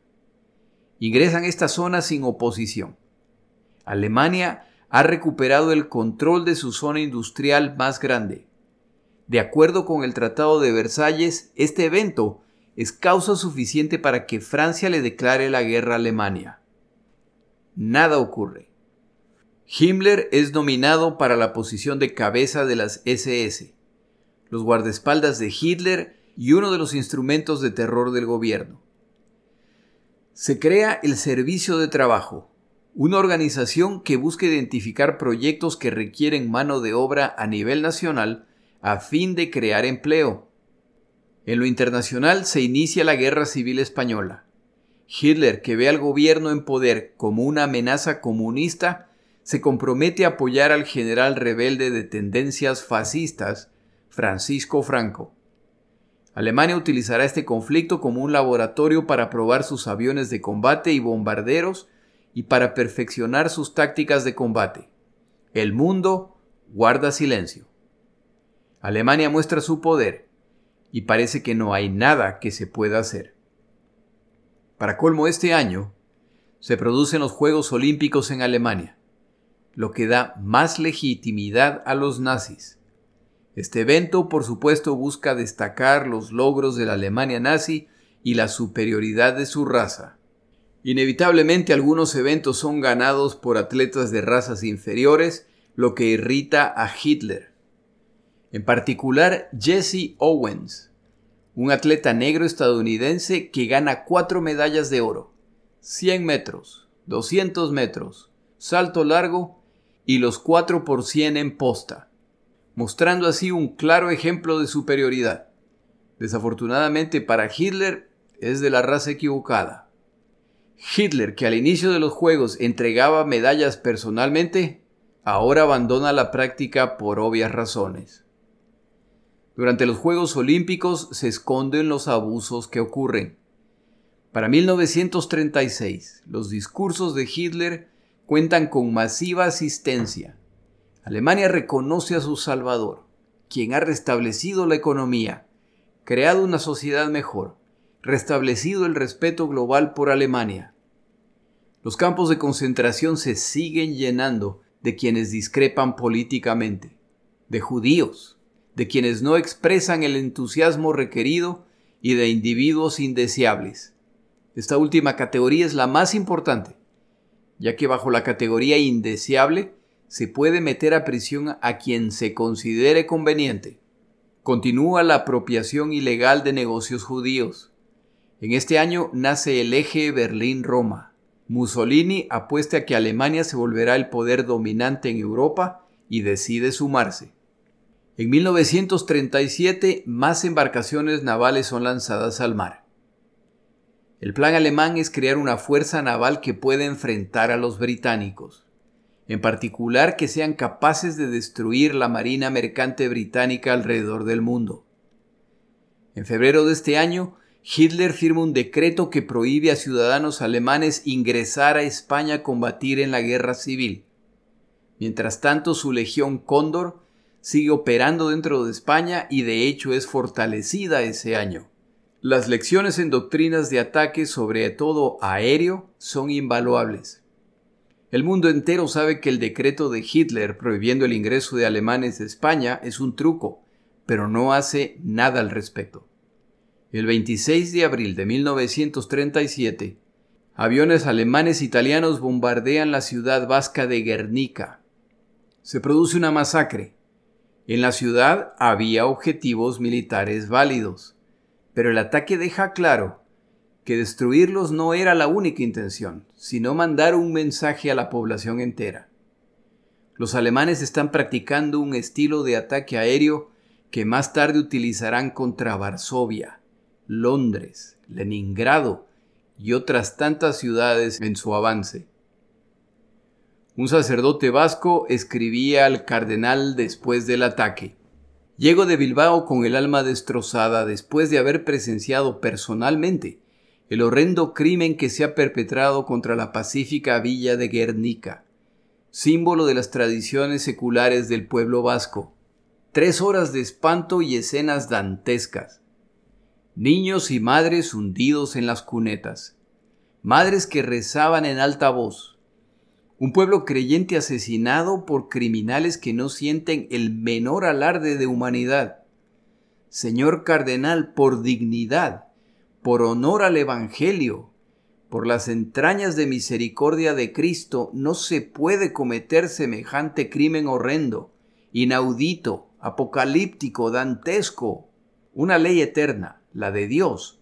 Ingresan esta zona sin oposición. Alemania ha recuperado el control de su zona industrial más grande. De acuerdo con el Tratado de Versalles, este evento es causa suficiente para que Francia le declare la guerra a Alemania. Nada ocurre. Himmler es nominado para la posición de cabeza de las SS, los guardaespaldas de Hitler y uno de los instrumentos de terror del gobierno. Se crea el Servicio de Trabajo, una organización que busca identificar proyectos que requieren mano de obra a nivel nacional a fin de crear empleo, en lo internacional se inicia la Guerra Civil Española. Hitler, que ve al gobierno en poder como una amenaza comunista, se compromete a apoyar al general rebelde de tendencias fascistas, Francisco Franco. Alemania utilizará este conflicto como un laboratorio para probar sus aviones de combate y bombarderos y para perfeccionar sus tácticas de combate. El mundo guarda silencio. Alemania muestra su poder y parece que no hay nada que se pueda hacer. Para colmo este año, se producen los Juegos Olímpicos en Alemania, lo que da más legitimidad a los nazis. Este evento, por supuesto, busca destacar los logros de la Alemania nazi y la superioridad de su raza. Inevitablemente algunos eventos son ganados por atletas de razas inferiores, lo que irrita a Hitler en particular Jesse Owens, un atleta negro estadounidense que gana cuatro medallas de oro, 100 metros, 200 metros, salto largo y los 4 por 100 en posta. mostrando así un claro ejemplo de superioridad. Desafortunadamente para Hitler es de la raza equivocada. Hitler, que al inicio de los Juegos entregaba medallas personalmente, ahora abandona la práctica por obvias razones. Durante los Juegos Olímpicos se esconden los abusos que ocurren. Para 1936, los discursos de Hitler cuentan con masiva asistencia. Alemania reconoce a su Salvador, quien ha restablecido la economía, creado una sociedad mejor, restablecido el respeto global por Alemania. Los campos de concentración se siguen llenando de quienes discrepan políticamente, de judíos, de quienes no expresan el entusiasmo requerido y de individuos indeseables. Esta última categoría es la más importante, ya que bajo la categoría indeseable se puede meter a prisión a quien se considere conveniente. Continúa la apropiación ilegal de negocios judíos. En este año nace el eje Berlín-Roma. Mussolini apuesta a que Alemania se volverá el poder dominante en Europa y decide sumarse. En 1937 más embarcaciones navales son lanzadas al mar. El plan alemán es crear una fuerza naval que pueda enfrentar a los británicos, en particular que sean capaces de destruir la marina mercante británica alrededor del mundo. En febrero de este año, Hitler firma un decreto que prohíbe a ciudadanos alemanes ingresar a España a combatir en la guerra civil. Mientras tanto, su legión Cóndor sigue operando dentro de España y de hecho es fortalecida ese año. Las lecciones en doctrinas de ataque, sobre todo aéreo, son invaluables. El mundo entero sabe que el decreto de Hitler prohibiendo el ingreso de alemanes de España es un truco, pero no hace nada al respecto. El 26 de abril de 1937, aviones alemanes italianos bombardean la ciudad vasca de Guernica. Se produce una masacre. En la ciudad había objetivos militares válidos pero el ataque deja claro que destruirlos no era la única intención, sino mandar un mensaje a la población entera. Los alemanes están practicando un estilo de ataque aéreo que más tarde utilizarán contra Varsovia, Londres, Leningrado y otras tantas ciudades en su avance. Un sacerdote vasco escribía al cardenal después del ataque. Llego de Bilbao con el alma destrozada después de haber presenciado personalmente el horrendo crimen que se ha perpetrado contra la pacífica villa de Guernica, símbolo de las tradiciones seculares del pueblo vasco. Tres horas de espanto y escenas dantescas. Niños y madres hundidos en las cunetas. Madres que rezaban en alta voz un pueblo creyente asesinado por criminales que no sienten el menor alarde de humanidad. Señor Cardenal, por dignidad, por honor al Evangelio, por las entrañas de misericordia de Cristo, no se puede cometer semejante crimen horrendo, inaudito, apocalíptico, dantesco. Una ley eterna, la de Dios,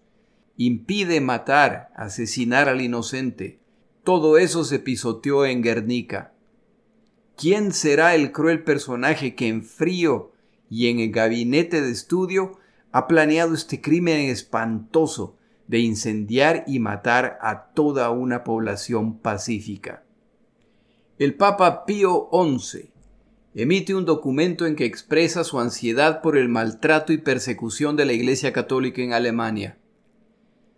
impide matar, asesinar al inocente, todo eso se pisoteó en Guernica. ¿Quién será el cruel personaje que en frío y en el gabinete de estudio ha planeado este crimen espantoso de incendiar y matar a toda una población pacífica? El Papa Pío XI emite un documento en que expresa su ansiedad por el maltrato y persecución de la Iglesia Católica en Alemania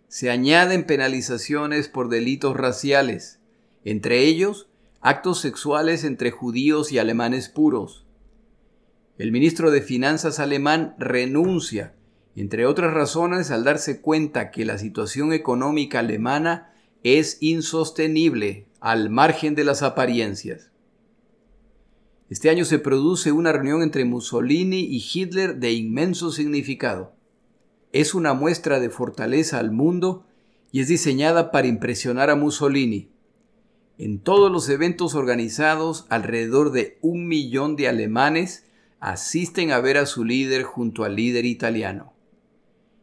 se añaden penalizaciones por delitos raciales, entre ellos actos sexuales entre judíos y alemanes puros. El ministro de Finanzas alemán renuncia, entre otras razones, al darse cuenta que la situación económica alemana es insostenible al margen de las apariencias. Este año se produce una reunión entre Mussolini y Hitler de inmenso significado es una muestra de fortaleza al mundo y es diseñada para impresionar a Mussolini. En todos los eventos organizados, alrededor de un millón de alemanes asisten a ver a su líder junto al líder italiano.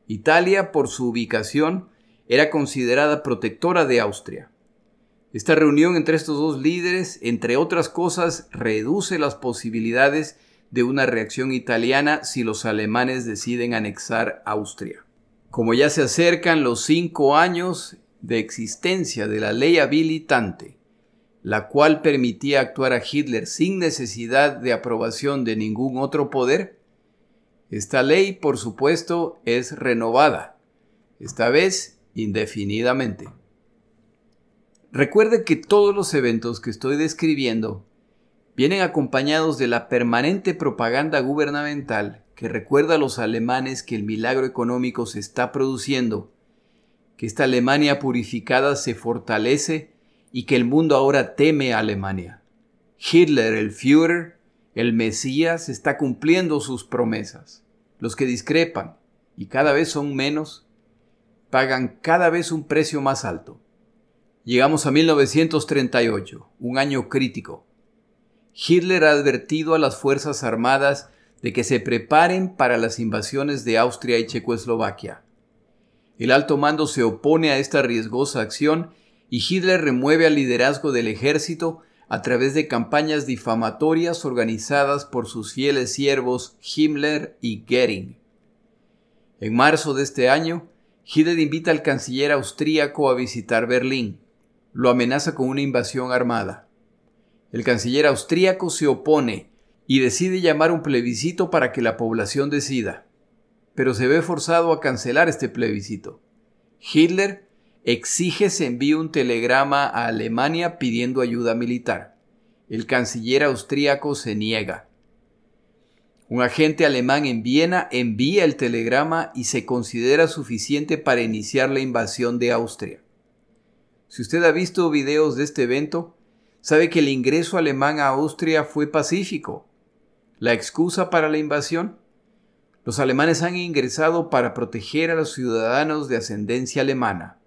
Italia, por su ubicación, era considerada protectora de Austria. Esta reunión entre estos dos líderes, entre otras cosas, reduce las posibilidades de una reacción italiana si los alemanes deciden anexar Austria. Como ya se acercan los cinco años de existencia de la ley habilitante, la cual permitía actuar a Hitler sin necesidad de aprobación de ningún otro poder, esta ley, por supuesto, es renovada, esta vez indefinidamente. Recuerde que todos los eventos que estoy describiendo vienen acompañados de la permanente propaganda gubernamental que recuerda a los alemanes que el milagro económico se está produciendo, que esta Alemania purificada se fortalece y que el mundo ahora teme a Alemania. Hitler, el Führer, el Mesías, está cumpliendo sus promesas. Los que discrepan, y cada vez son menos, pagan cada vez un precio más alto. Llegamos a 1938, un año crítico. Hitler ha advertido a las Fuerzas Armadas de que se preparen para las invasiones de Austria y Checoslovaquia. El alto mando se opone a esta riesgosa acción y Hitler remueve al liderazgo del ejército a través de campañas difamatorias organizadas por sus fieles siervos Himmler y Goering. En marzo de este año, Hitler invita al canciller austríaco a visitar Berlín lo amenaza con una invasión armada. El canciller austríaco se opone y decide llamar un plebiscito para que la población decida, pero se ve forzado a cancelar este plebiscito. Hitler exige se envíe un telegrama a Alemania pidiendo ayuda militar. El canciller austríaco se niega. Un agente alemán en Viena envía el telegrama y se considera suficiente para iniciar la invasión de Austria. Si usted ha visto videos de este evento, sabe que el ingreso alemán a Austria fue pacífico. ¿La excusa para la invasión? Los alemanes han ingresado para proteger a los ciudadanos de ascendencia alemana.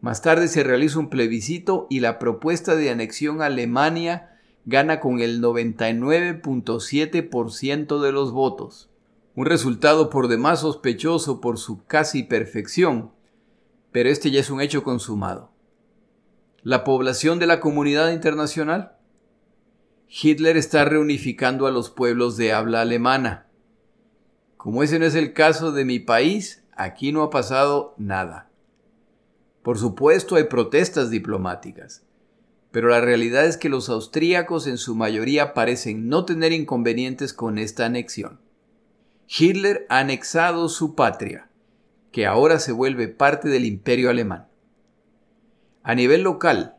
Más tarde se realiza un plebiscito y la propuesta de anexión a Alemania gana con el 99.7% de los votos, un resultado por demás sospechoso por su casi perfección, pero este ya es un hecho consumado. La población de la comunidad internacional. Hitler está reunificando a los pueblos de habla alemana. Como ese no es el caso de mi país, aquí no ha pasado nada. Por supuesto hay protestas diplomáticas, pero la realidad es que los austríacos en su mayoría parecen no tener inconvenientes con esta anexión. Hitler ha anexado su patria, que ahora se vuelve parte del imperio alemán. A nivel local,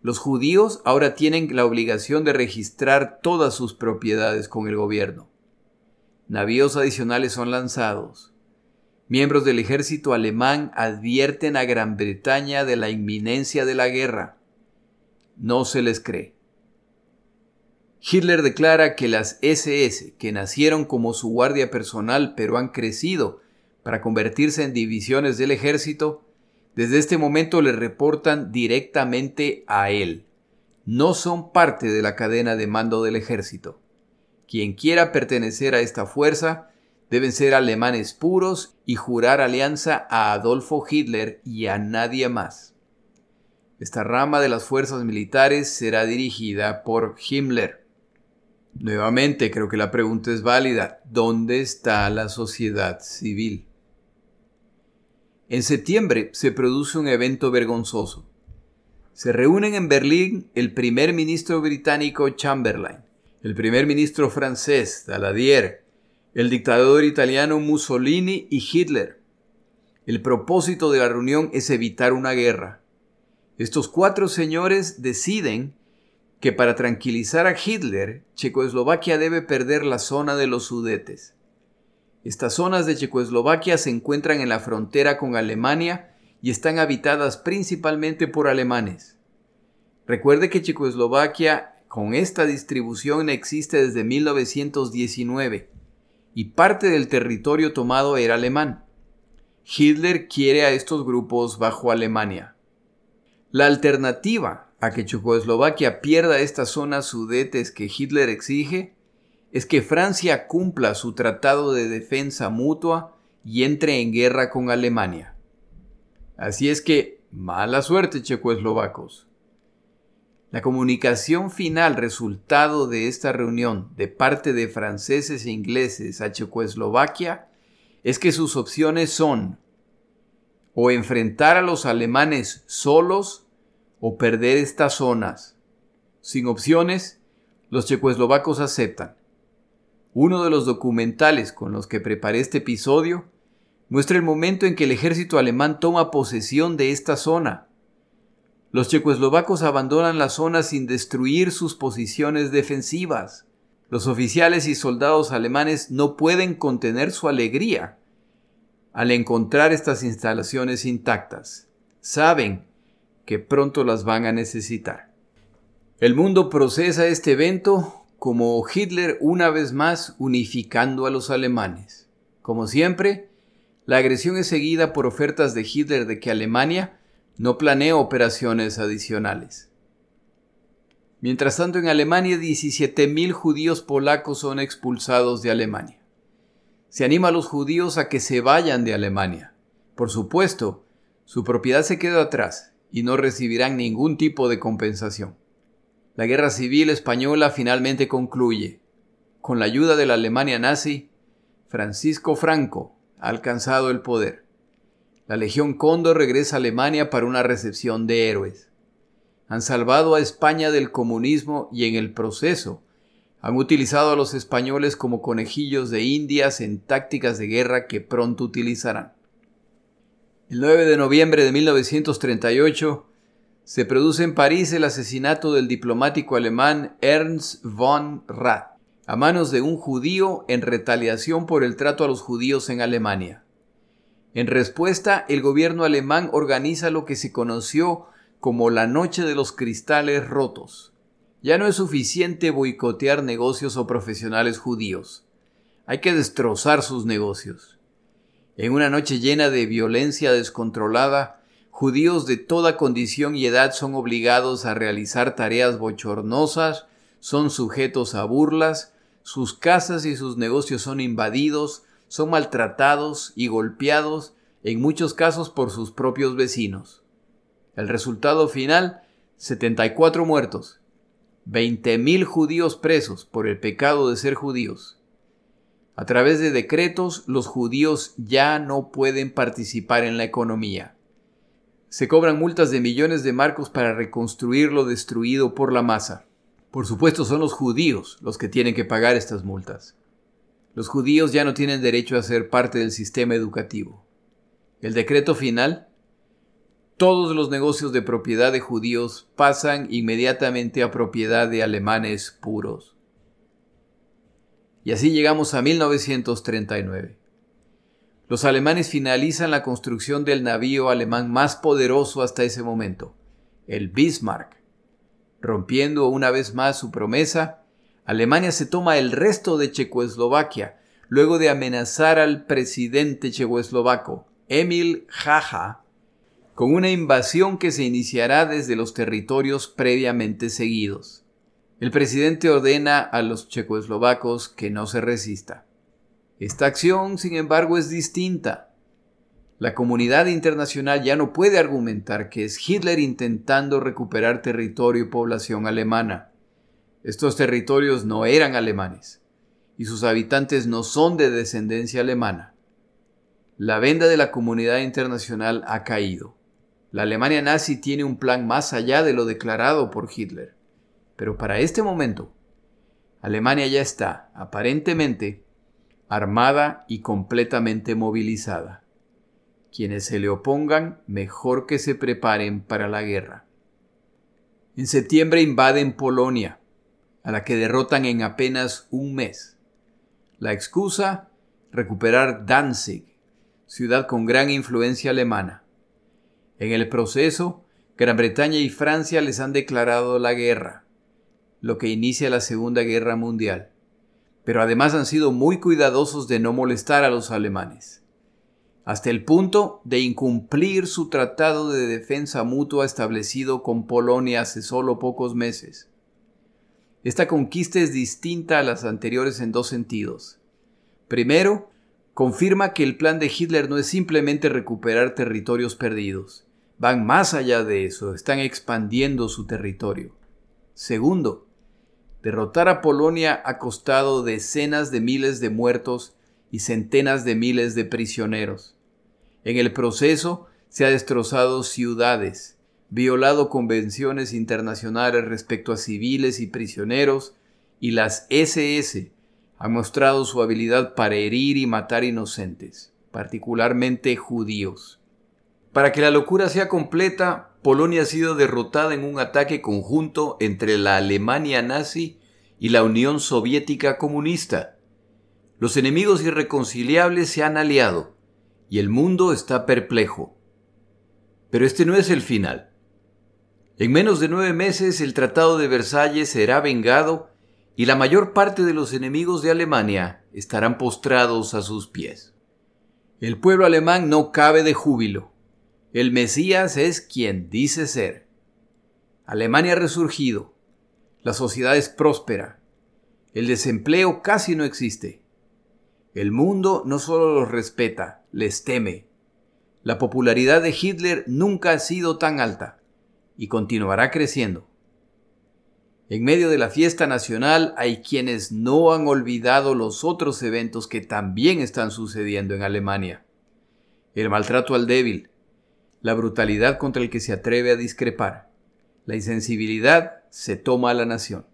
los judíos ahora tienen la obligación de registrar todas sus propiedades con el gobierno. Navíos adicionales son lanzados. Miembros del ejército alemán advierten a Gran Bretaña de la inminencia de la guerra. No se les cree. Hitler declara que las SS, que nacieron como su guardia personal pero han crecido para convertirse en divisiones del ejército, desde este momento le reportan directamente a él. No son parte de la cadena de mando del ejército. Quien quiera pertenecer a esta fuerza deben ser alemanes puros y jurar alianza a Adolfo Hitler y a nadie más. Esta rama de las fuerzas militares será dirigida por Himmler. Nuevamente creo que la pregunta es válida. ¿Dónde está la sociedad civil? En septiembre se produce un evento vergonzoso. Se reúnen en Berlín el primer ministro británico Chamberlain, el primer ministro francés Daladier, el dictador italiano Mussolini y Hitler. El propósito de la reunión es evitar una guerra. Estos cuatro señores deciden que para tranquilizar a Hitler, Checoslovaquia debe perder la zona de los Sudetes. Estas zonas de Checoslovaquia se encuentran en la frontera con Alemania y están habitadas principalmente por alemanes. Recuerde que Checoslovaquia con esta distribución existe desde 1919 y parte del territorio tomado era alemán. Hitler quiere a estos grupos bajo Alemania. La alternativa a que Checoslovaquia pierda estas zonas sudetes que Hitler exige es que Francia cumpla su tratado de defensa mutua y entre en guerra con Alemania. Así es que, mala suerte checoslovacos. La comunicación final resultado de esta reunión de parte de franceses e ingleses a Checoslovaquia es que sus opciones son o enfrentar a los alemanes solos o perder estas zonas. Sin opciones, los checoslovacos aceptan. Uno de los documentales con los que preparé este episodio muestra el momento en que el ejército alemán toma posesión de esta zona. Los checoslovacos abandonan la zona sin destruir sus posiciones defensivas. Los oficiales y soldados alemanes no pueden contener su alegría al encontrar estas instalaciones intactas. Saben que pronto las van a necesitar. El mundo procesa este evento como Hitler una vez más unificando a los alemanes. Como siempre, la agresión es seguida por ofertas de Hitler de que Alemania no planea operaciones adicionales. Mientras tanto, en Alemania 17.000 judíos polacos son expulsados de Alemania. Se anima a los judíos a que se vayan de Alemania. Por supuesto, su propiedad se queda atrás y no recibirán ningún tipo de compensación. La guerra civil española finalmente concluye. Con la ayuda de la Alemania nazi, Francisco Franco ha alcanzado el poder. La Legión Cóndor regresa a Alemania para una recepción de héroes. Han salvado a España del comunismo y en el proceso han utilizado a los españoles como conejillos de indias en tácticas de guerra que pronto utilizarán. El 9 de noviembre de 1938 se produce en París el asesinato del diplomático alemán Ernst von Rath a manos de un judío en retaliación por el trato a los judíos en Alemania. En respuesta, el gobierno alemán organiza lo que se conoció como la Noche de los Cristales Rotos. Ya no es suficiente boicotear negocios o profesionales judíos. Hay que destrozar sus negocios. En una noche llena de violencia descontrolada, judíos de toda condición y edad son obligados a realizar tareas bochornosas, son sujetos a burlas, sus casas y sus negocios son invadidos, son maltratados y golpeados, en muchos casos por sus propios vecinos. El resultado final, 74 muertos, 20.000 judíos presos por el pecado de ser judíos. A través de decretos, los judíos ya no pueden participar en la economía. Se cobran multas de millones de marcos para reconstruir lo destruido por la masa. Por supuesto, son los judíos los que tienen que pagar estas multas. Los judíos ya no tienen derecho a ser parte del sistema educativo. El decreto final todos los negocios de propiedad de judíos pasan inmediatamente a propiedad de alemanes puros. Y así llegamos a 1939. Los alemanes finalizan la construcción del navío alemán más poderoso hasta ese momento, el Bismarck. Rompiendo una vez más su promesa, Alemania se toma el resto de Checoslovaquia, luego de amenazar al presidente checoslovaco, Emil Jaja, con una invasión que se iniciará desde los territorios previamente seguidos. El presidente ordena a los checoslovacos que no se resista. Esta acción, sin embargo, es distinta. La comunidad internacional ya no puede argumentar que es Hitler intentando recuperar territorio y población alemana. Estos territorios no eran alemanes, y sus habitantes no son de descendencia alemana. La venda de la comunidad internacional ha caído. La Alemania nazi tiene un plan más allá de lo declarado por Hitler. Pero para este momento, Alemania ya está, aparentemente, armada y completamente movilizada. Quienes se le opongan, mejor que se preparen para la guerra. En septiembre invaden Polonia, a la que derrotan en apenas un mes. La excusa, recuperar Danzig, ciudad con gran influencia alemana. En el proceso, Gran Bretaña y Francia les han declarado la guerra lo que inicia la Segunda Guerra Mundial, pero además han sido muy cuidadosos de no molestar a los alemanes, hasta el punto de incumplir su tratado de defensa mutua establecido con Polonia hace solo pocos meses. Esta conquista es distinta a las anteriores en dos sentidos. Primero, confirma que el plan de Hitler no es simplemente recuperar territorios perdidos, van más allá de eso, están expandiendo su territorio. Segundo, derrotar a Polonia ha costado decenas de miles de muertos y centenas de miles de prisioneros. En el proceso se ha destrozado ciudades, violado convenciones internacionales respecto a civiles y prisioneros, y las SS han mostrado su habilidad para herir y matar inocentes, particularmente judíos. Para que la locura sea completa, Polonia ha sido derrotada en un ataque conjunto entre la Alemania nazi y la Unión Soviética comunista. Los enemigos irreconciliables se han aliado y el mundo está perplejo. Pero este no es el final. En menos de nueve meses el Tratado de Versalles será vengado y la mayor parte de los enemigos de Alemania estarán postrados a sus pies. El pueblo alemán no cabe de júbilo. El Mesías es quien dice ser. Alemania ha resurgido. La sociedad es próspera. El desempleo casi no existe. El mundo no solo los respeta, les teme. La popularidad de Hitler nunca ha sido tan alta y continuará creciendo. En medio de la fiesta nacional hay quienes no han olvidado los otros eventos que también están sucediendo en Alemania. El maltrato al débil, la brutalidad contra el que se atreve a discrepar, la insensibilidad se toma a la nación.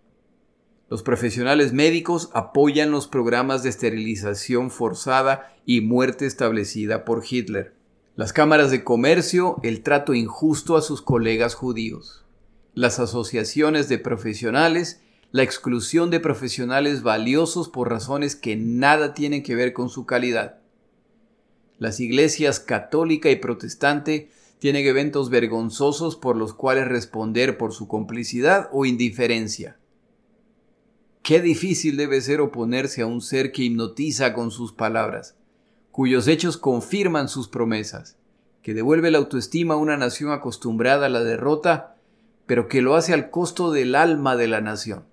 Los profesionales médicos apoyan los programas de esterilización forzada y muerte establecida por Hitler las cámaras de comercio el trato injusto a sus colegas judíos, las asociaciones de profesionales la exclusión de profesionales valiosos por razones que nada tienen que ver con su calidad. Las iglesias católica y protestante tienen eventos vergonzosos por los cuales responder por su complicidad o indiferencia. Qué difícil debe ser oponerse a un ser que hipnotiza con sus palabras cuyos hechos confirman sus promesas, que devuelve la autoestima a una nación acostumbrada a la derrota, pero que lo hace al costo del alma de la nación.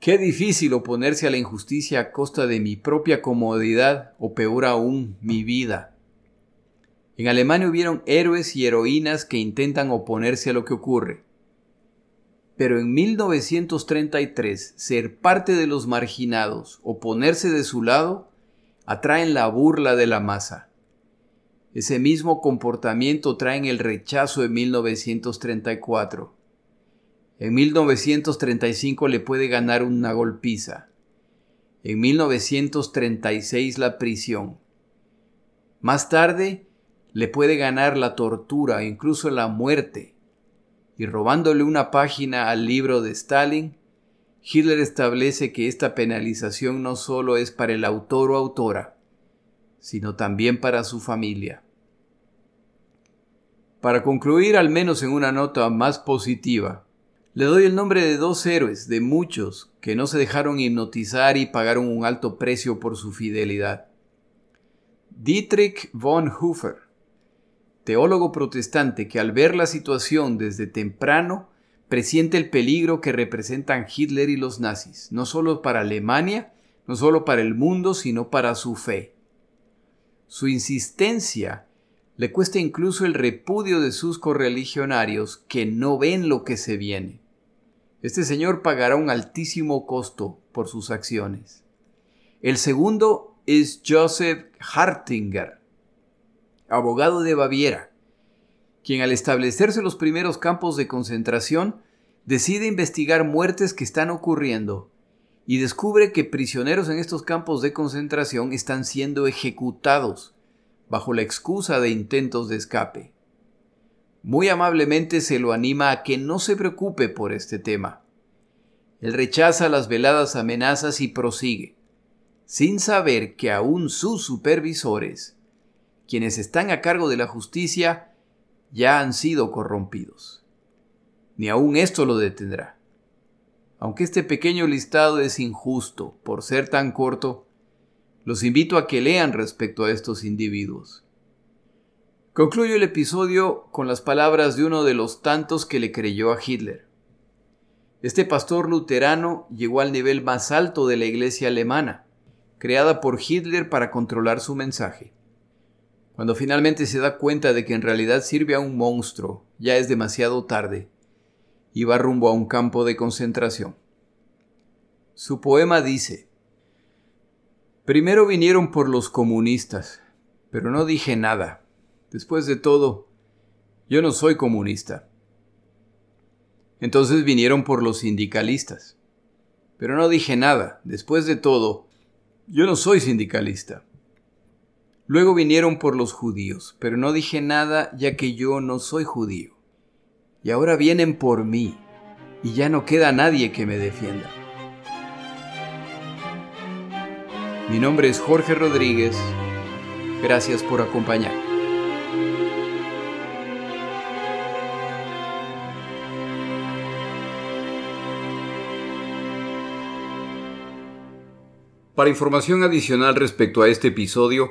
Qué difícil oponerse a la injusticia a costa de mi propia comodidad o peor aún, mi vida. En Alemania hubieron héroes y heroínas que intentan oponerse a lo que ocurre. Pero en 1933 ser parte de los marginados, oponerse de su lado, atraen la burla de la masa. Ese mismo comportamiento traen el rechazo de 1934. En 1935 le puede ganar una golpiza. En 1936 la prisión. Más tarde le puede ganar la tortura, incluso la muerte. Y robándole una página al libro de Stalin, Hitler establece que esta penalización no solo es para el autor o autora, sino también para su familia. Para concluir al menos en una nota más positiva, le doy el nombre de dos héroes, de muchos, que no se dejaron hipnotizar y pagaron un alto precio por su fidelidad. Dietrich von Hofer, teólogo protestante que al ver la situación desde temprano presiente el peligro que representan Hitler y los nazis, no solo para Alemania, no solo para el mundo, sino para su fe. Su insistencia le cuesta incluso el repudio de sus correligionarios que no ven lo que se viene. Este señor pagará un altísimo costo por sus acciones. El segundo es Joseph Hartinger, abogado de Baviera, quien al establecerse los primeros campos de concentración decide investigar muertes que están ocurriendo y descubre que prisioneros en estos campos de concentración están siendo ejecutados bajo la excusa de intentos de escape. Muy amablemente se lo anima a que no se preocupe por este tema. Él rechaza las veladas amenazas y prosigue, sin saber que aún sus supervisores, quienes están a cargo de la justicia, ya han sido corrompidos. Ni aun esto lo detendrá. Aunque este pequeño listado es injusto por ser tan corto, los invito a que lean respecto a estos individuos. Concluyo el episodio con las palabras de uno de los tantos que le creyó a Hitler. Este pastor luterano llegó al nivel más alto de la iglesia alemana, creada por Hitler para controlar su mensaje. Cuando finalmente se da cuenta de que en realidad sirve a un monstruo, ya es demasiado tarde. iba rumbo a un campo de concentración. Su poema dice, Primero vinieron por los comunistas, pero no dije nada. Después de todo, yo no soy comunista. Entonces vinieron por los sindicalistas, pero no dije nada. Después de todo, yo no soy sindicalista. Luego vinieron por los judíos, pero no dije nada ya que yo no soy judío. Y ahora vienen por mí, y ya no queda nadie que me defienda. Mi nombre es Jorge Rodríguez. Gracias por acompañar. Para información adicional respecto a este episodio,